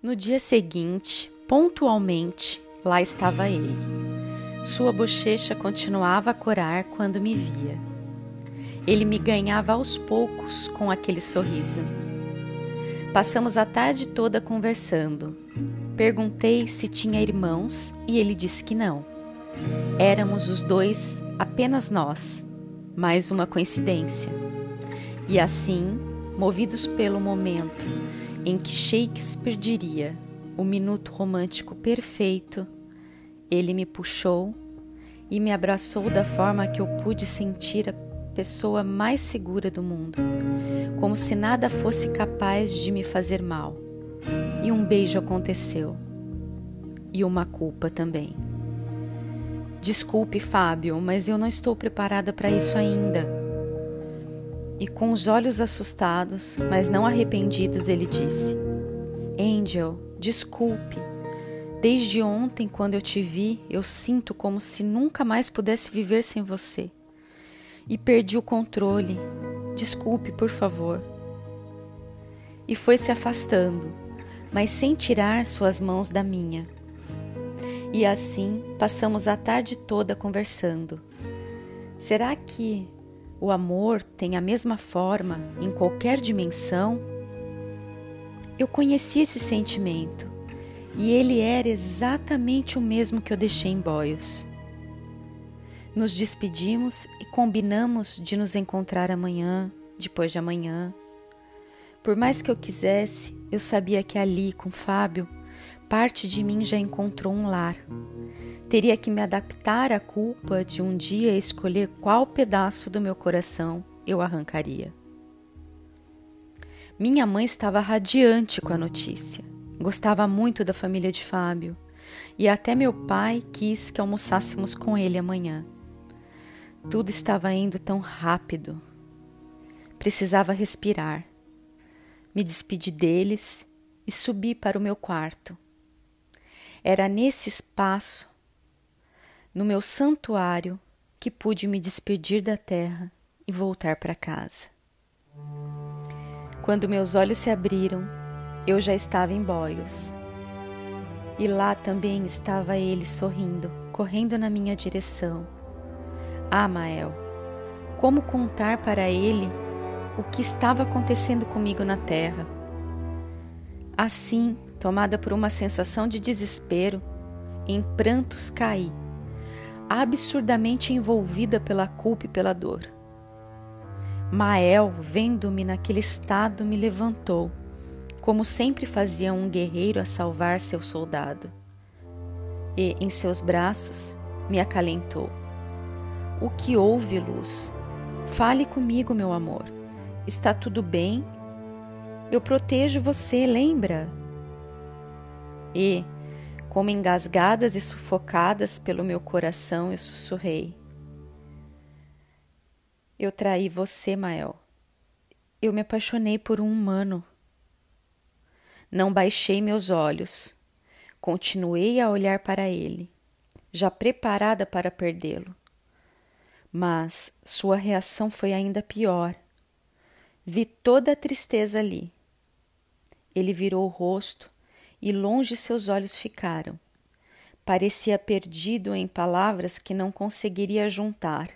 No dia seguinte, pontualmente, lá estava ele. Sua bochecha continuava a corar quando me via. Ele me ganhava aos poucos com aquele sorriso. Passamos a tarde toda conversando. Perguntei se tinha irmãos e ele disse que não. Éramos os dois, apenas nós. Mais uma coincidência. E assim, movidos pelo momento em que Shakespeare diria o minuto romântico perfeito, ele me puxou e me abraçou da forma que eu pude sentir a pessoa mais segura do mundo, como se nada fosse capaz de me fazer mal. E um beijo aconteceu. E uma culpa também. Desculpe, Fábio, mas eu não estou preparada para isso ainda. E com os olhos assustados, mas não arrependidos, ele disse: Angel, desculpe. Desde ontem, quando eu te vi, eu sinto como se nunca mais pudesse viver sem você. E perdi o controle. Desculpe, por favor. E foi se afastando, mas sem tirar suas mãos da minha. E assim passamos a tarde toda conversando. Será que o amor tem a mesma forma em qualquer dimensão? Eu conheci esse sentimento e ele era exatamente o mesmo que eu deixei em Boios. Nos despedimos e combinamos de nos encontrar amanhã, depois de amanhã. Por mais que eu quisesse, eu sabia que ali, com Fábio, parte de mim já encontrou um lar Teria que me adaptar à culpa de um dia escolher qual pedaço do meu coração eu arrancaria. Minha mãe estava radiante com a notícia. Gostava muito da família de Fábio e até meu pai quis que almoçássemos com ele amanhã. Tudo estava indo tão rápido. Precisava respirar. Me despedi deles e subi para o meu quarto. Era nesse espaço no meu santuário que pude me despedir da terra e voltar para casa. Quando meus olhos se abriram, eu já estava em Boios. E lá também estava ele sorrindo, correndo na minha direção. Ah, Mael, como contar para ele o que estava acontecendo comigo na terra? Assim, tomada por uma sensação de desespero, em prantos caí absurdamente envolvida pela culpa e pela dor. Mael, vendo-me naquele estado, me levantou, como sempre fazia um guerreiro a salvar seu soldado, e, em seus braços, me acalentou. O que houve, Luz? Fale comigo, meu amor. Está tudo bem? Eu protejo você, lembra? E, como engasgadas e sufocadas pelo meu coração, eu sussurrei. Eu traí você, Mael. Eu me apaixonei por um humano. Não baixei meus olhos. Continuei a olhar para ele, já preparada para perdê-lo. Mas sua reação foi ainda pior. Vi toda a tristeza ali. Ele virou o rosto e longe seus olhos ficaram. Parecia perdido em palavras que não conseguiria juntar.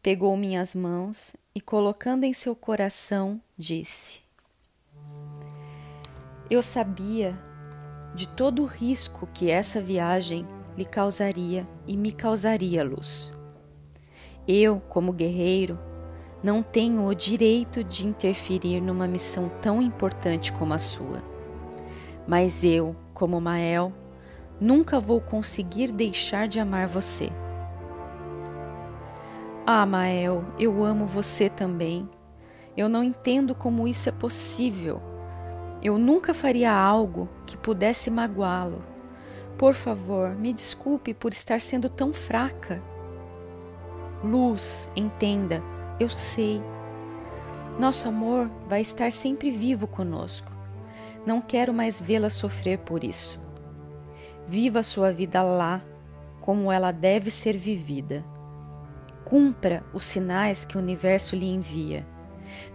Pegou minhas mãos e, colocando em seu coração, disse: Eu sabia de todo o risco que essa viagem lhe causaria e me causaria luz. Eu, como guerreiro, não tenho o direito de interferir numa missão tão importante como a sua. Mas eu, como Mael, nunca vou conseguir deixar de amar você. Ah, Mael, eu amo você também. Eu não entendo como isso é possível. Eu nunca faria algo que pudesse magoá-lo. Por favor, me desculpe por estar sendo tão fraca. Luz, entenda, eu sei. Nosso amor vai estar sempre vivo conosco. Não quero mais vê-la sofrer por isso. Viva sua vida lá, como ela deve ser vivida. Cumpra os sinais que o universo lhe envia.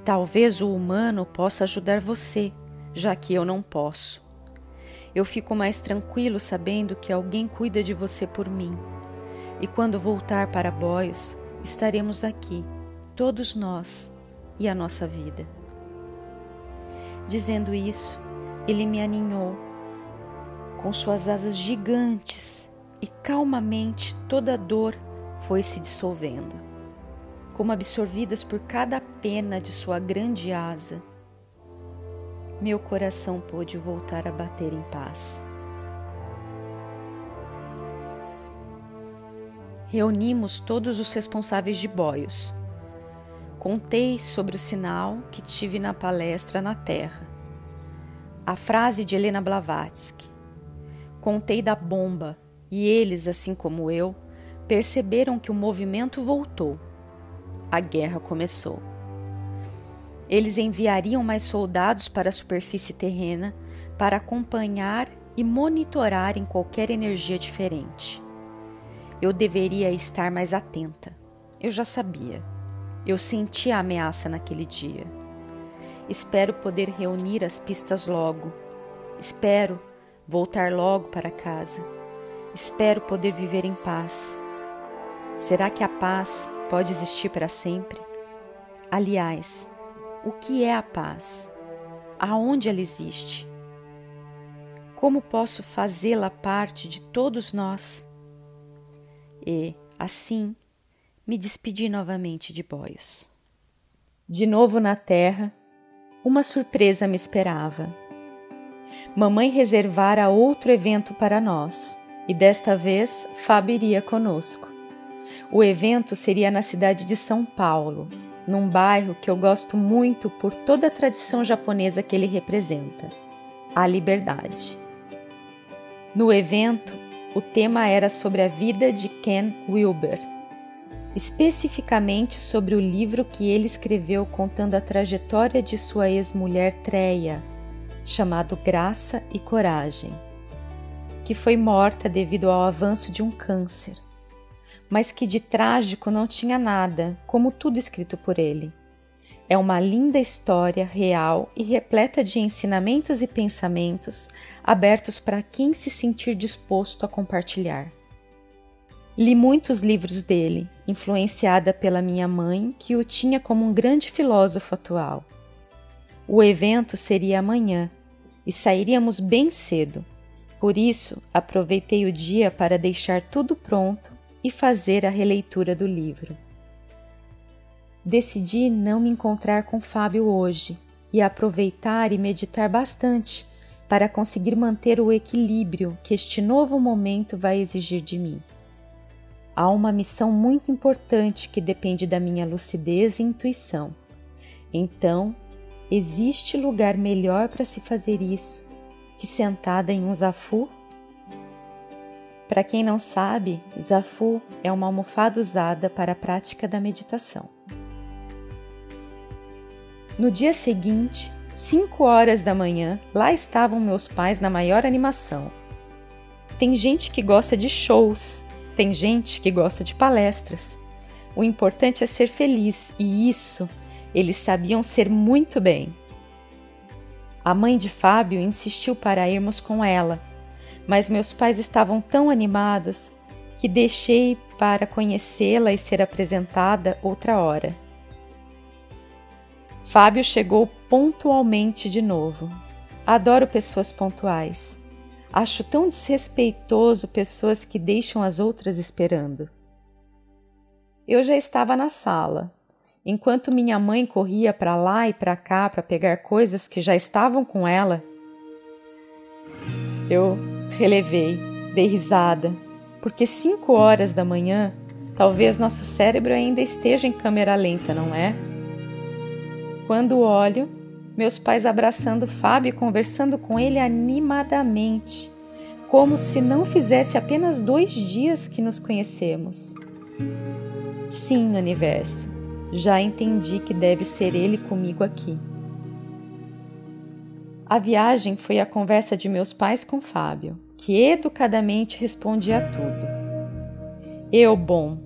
Talvez o humano possa ajudar você, já que eu não posso. Eu fico mais tranquilo sabendo que alguém cuida de você por mim. E quando voltar para Boios, estaremos aqui, todos nós e a nossa vida. Dizendo isso, ele me aninhou com suas asas gigantes e calmamente toda dor foi se dissolvendo, como absorvidas por cada pena de sua grande asa. Meu coração pôde voltar a bater em paz. Reunimos todos os responsáveis de boios. Contei sobre o sinal que tive na palestra na Terra. A frase de Helena Blavatsky. Contei da bomba e eles, assim como eu, perceberam que o movimento voltou. A guerra começou. Eles enviariam mais soldados para a superfície terrena para acompanhar e monitorar em qualquer energia diferente. Eu deveria estar mais atenta. Eu já sabia. Eu senti a ameaça naquele dia. Espero poder reunir as pistas logo. Espero voltar logo para casa. Espero poder viver em paz. Será que a paz pode existir para sempre? Aliás, o que é a paz? Aonde ela existe? Como posso fazê-la parte de todos nós? e, assim, me despedi novamente de Boios. De novo na terra, uma surpresa me esperava. Mamãe reservara outro evento para nós, e desta vez Fábio iria conosco. O evento seria na cidade de São Paulo, num bairro que eu gosto muito por toda a tradição japonesa que ele representa a liberdade. No evento, o tema era sobre a vida de Ken Wilber, especificamente sobre o livro que ele escreveu contando a trajetória de sua ex-mulher Treia, chamado Graça e Coragem, que foi morta devido ao avanço de um câncer, mas que de trágico não tinha nada, como tudo escrito por ele. É uma linda história real e repleta de ensinamentos e pensamentos abertos para quem se sentir disposto a compartilhar. Li muitos livros dele, influenciada pela minha mãe, que o tinha como um grande filósofo atual. O evento seria amanhã e sairíamos bem cedo. Por isso, aproveitei o dia para deixar tudo pronto e fazer a releitura do livro. Decidi não me encontrar com Fábio hoje e aproveitar e meditar bastante para conseguir manter o equilíbrio que este novo momento vai exigir de mim. Há uma missão muito importante que depende da minha lucidez e intuição. Então, existe lugar melhor para se fazer isso que sentada em um zafu? Para quem não sabe, zafu é uma almofada usada para a prática da meditação. No dia seguinte, 5 horas da manhã, lá estavam meus pais na maior animação. Tem gente que gosta de shows, tem gente que gosta de palestras. O importante é ser feliz e isso eles sabiam ser muito bem. A mãe de Fábio insistiu para irmos com ela, mas meus pais estavam tão animados que deixei para conhecê-la e ser apresentada outra hora. Fábio chegou pontualmente de novo. Adoro pessoas pontuais. Acho tão desrespeitoso pessoas que deixam as outras esperando. Eu já estava na sala, enquanto minha mãe corria para lá e para cá para pegar coisas que já estavam com ela. Eu relevei, dei risada, porque cinco horas da manhã, talvez nosso cérebro ainda esteja em câmera lenta, não é? Quando olho, meus pais abraçando Fábio e conversando com ele animadamente, como se não fizesse apenas dois dias que nos conhecemos. Sim, universo, já entendi que deve ser ele comigo aqui. A viagem foi a conversa de meus pais com Fábio, que educadamente respondia a tudo. Eu, bom,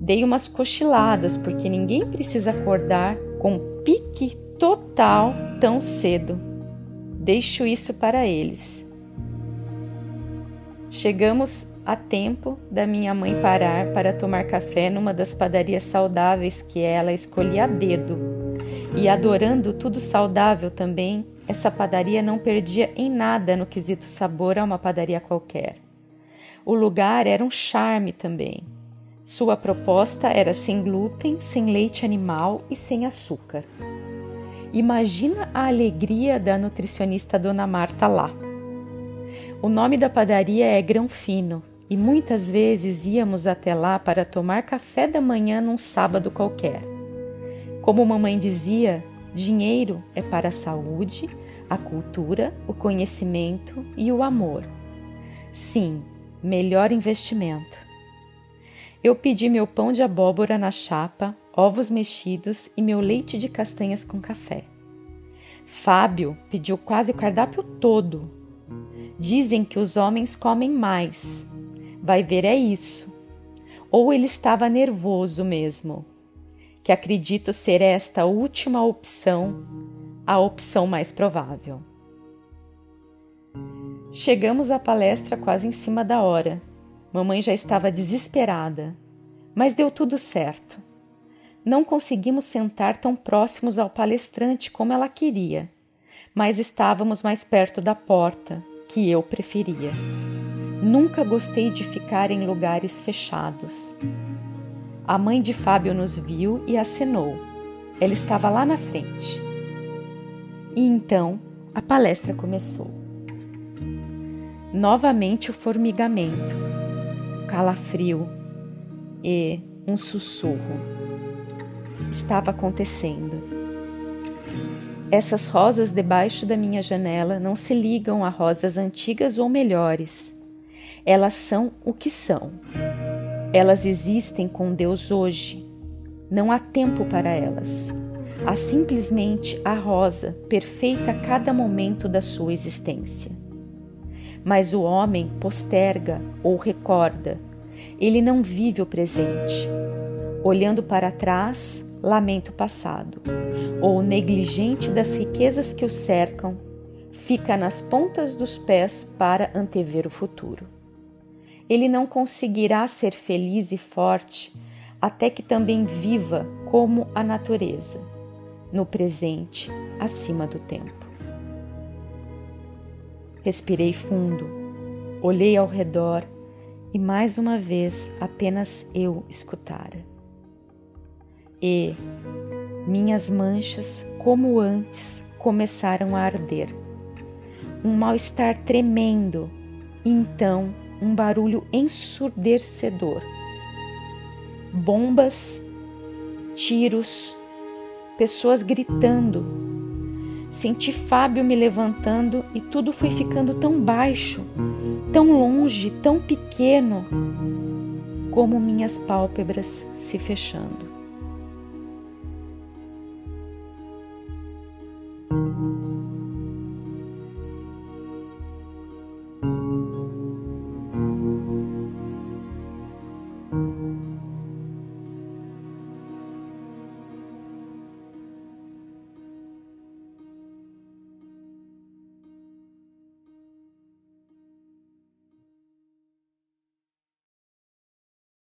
dei umas cochiladas porque ninguém precisa acordar com pique total tão cedo. Deixo isso para eles. Chegamos a tempo da minha mãe parar para tomar café numa das padarias saudáveis que ela escolhia a dedo. E adorando tudo saudável também, essa padaria não perdia em nada no quesito sabor a uma padaria qualquer. O lugar era um charme também. Sua proposta era sem glúten, sem leite animal e sem açúcar. Imagina a alegria da nutricionista Dona Marta lá. O nome da padaria é Grão Fino e muitas vezes íamos até lá para tomar café da manhã num sábado qualquer. Como mamãe dizia, dinheiro é para a saúde, a cultura, o conhecimento e o amor. Sim, melhor investimento. Eu pedi meu pão de abóbora na chapa, ovos mexidos e meu leite de castanhas com café. Fábio pediu quase o cardápio todo. Dizem que os homens comem mais. Vai ver, é isso. Ou ele estava nervoso mesmo, que acredito ser esta última opção a opção mais provável. Chegamos à palestra quase em cima da hora. Mamãe já estava desesperada, mas deu tudo certo. Não conseguimos sentar tão próximos ao palestrante como ela queria, mas estávamos mais perto da porta, que eu preferia. Nunca gostei de ficar em lugares fechados. A mãe de Fábio nos viu e acenou. Ela estava lá na frente. E então a palestra começou. Novamente o formigamento, o calafrio e um sussurro. Estava acontecendo. Essas rosas debaixo da minha janela não se ligam a rosas antigas ou melhores. Elas são o que são. Elas existem com Deus hoje. Não há tempo para elas. Há simplesmente a rosa perfeita a cada momento da sua existência mas o homem posterga ou recorda. Ele não vive o presente. Olhando para trás, lamenta o passado, ou negligente das riquezas que o cercam, fica nas pontas dos pés para antever o futuro. Ele não conseguirá ser feliz e forte até que também viva como a natureza, no presente, acima do tempo. Respirei fundo, olhei ao redor e mais uma vez apenas eu escutara. E minhas manchas, como antes, começaram a arder. Um mal-estar tremendo, então um barulho ensurdecedor. Bombas, tiros, pessoas gritando, Senti Fábio me levantando e tudo foi ficando tão baixo, tão longe, tão pequeno, como minhas pálpebras se fechando.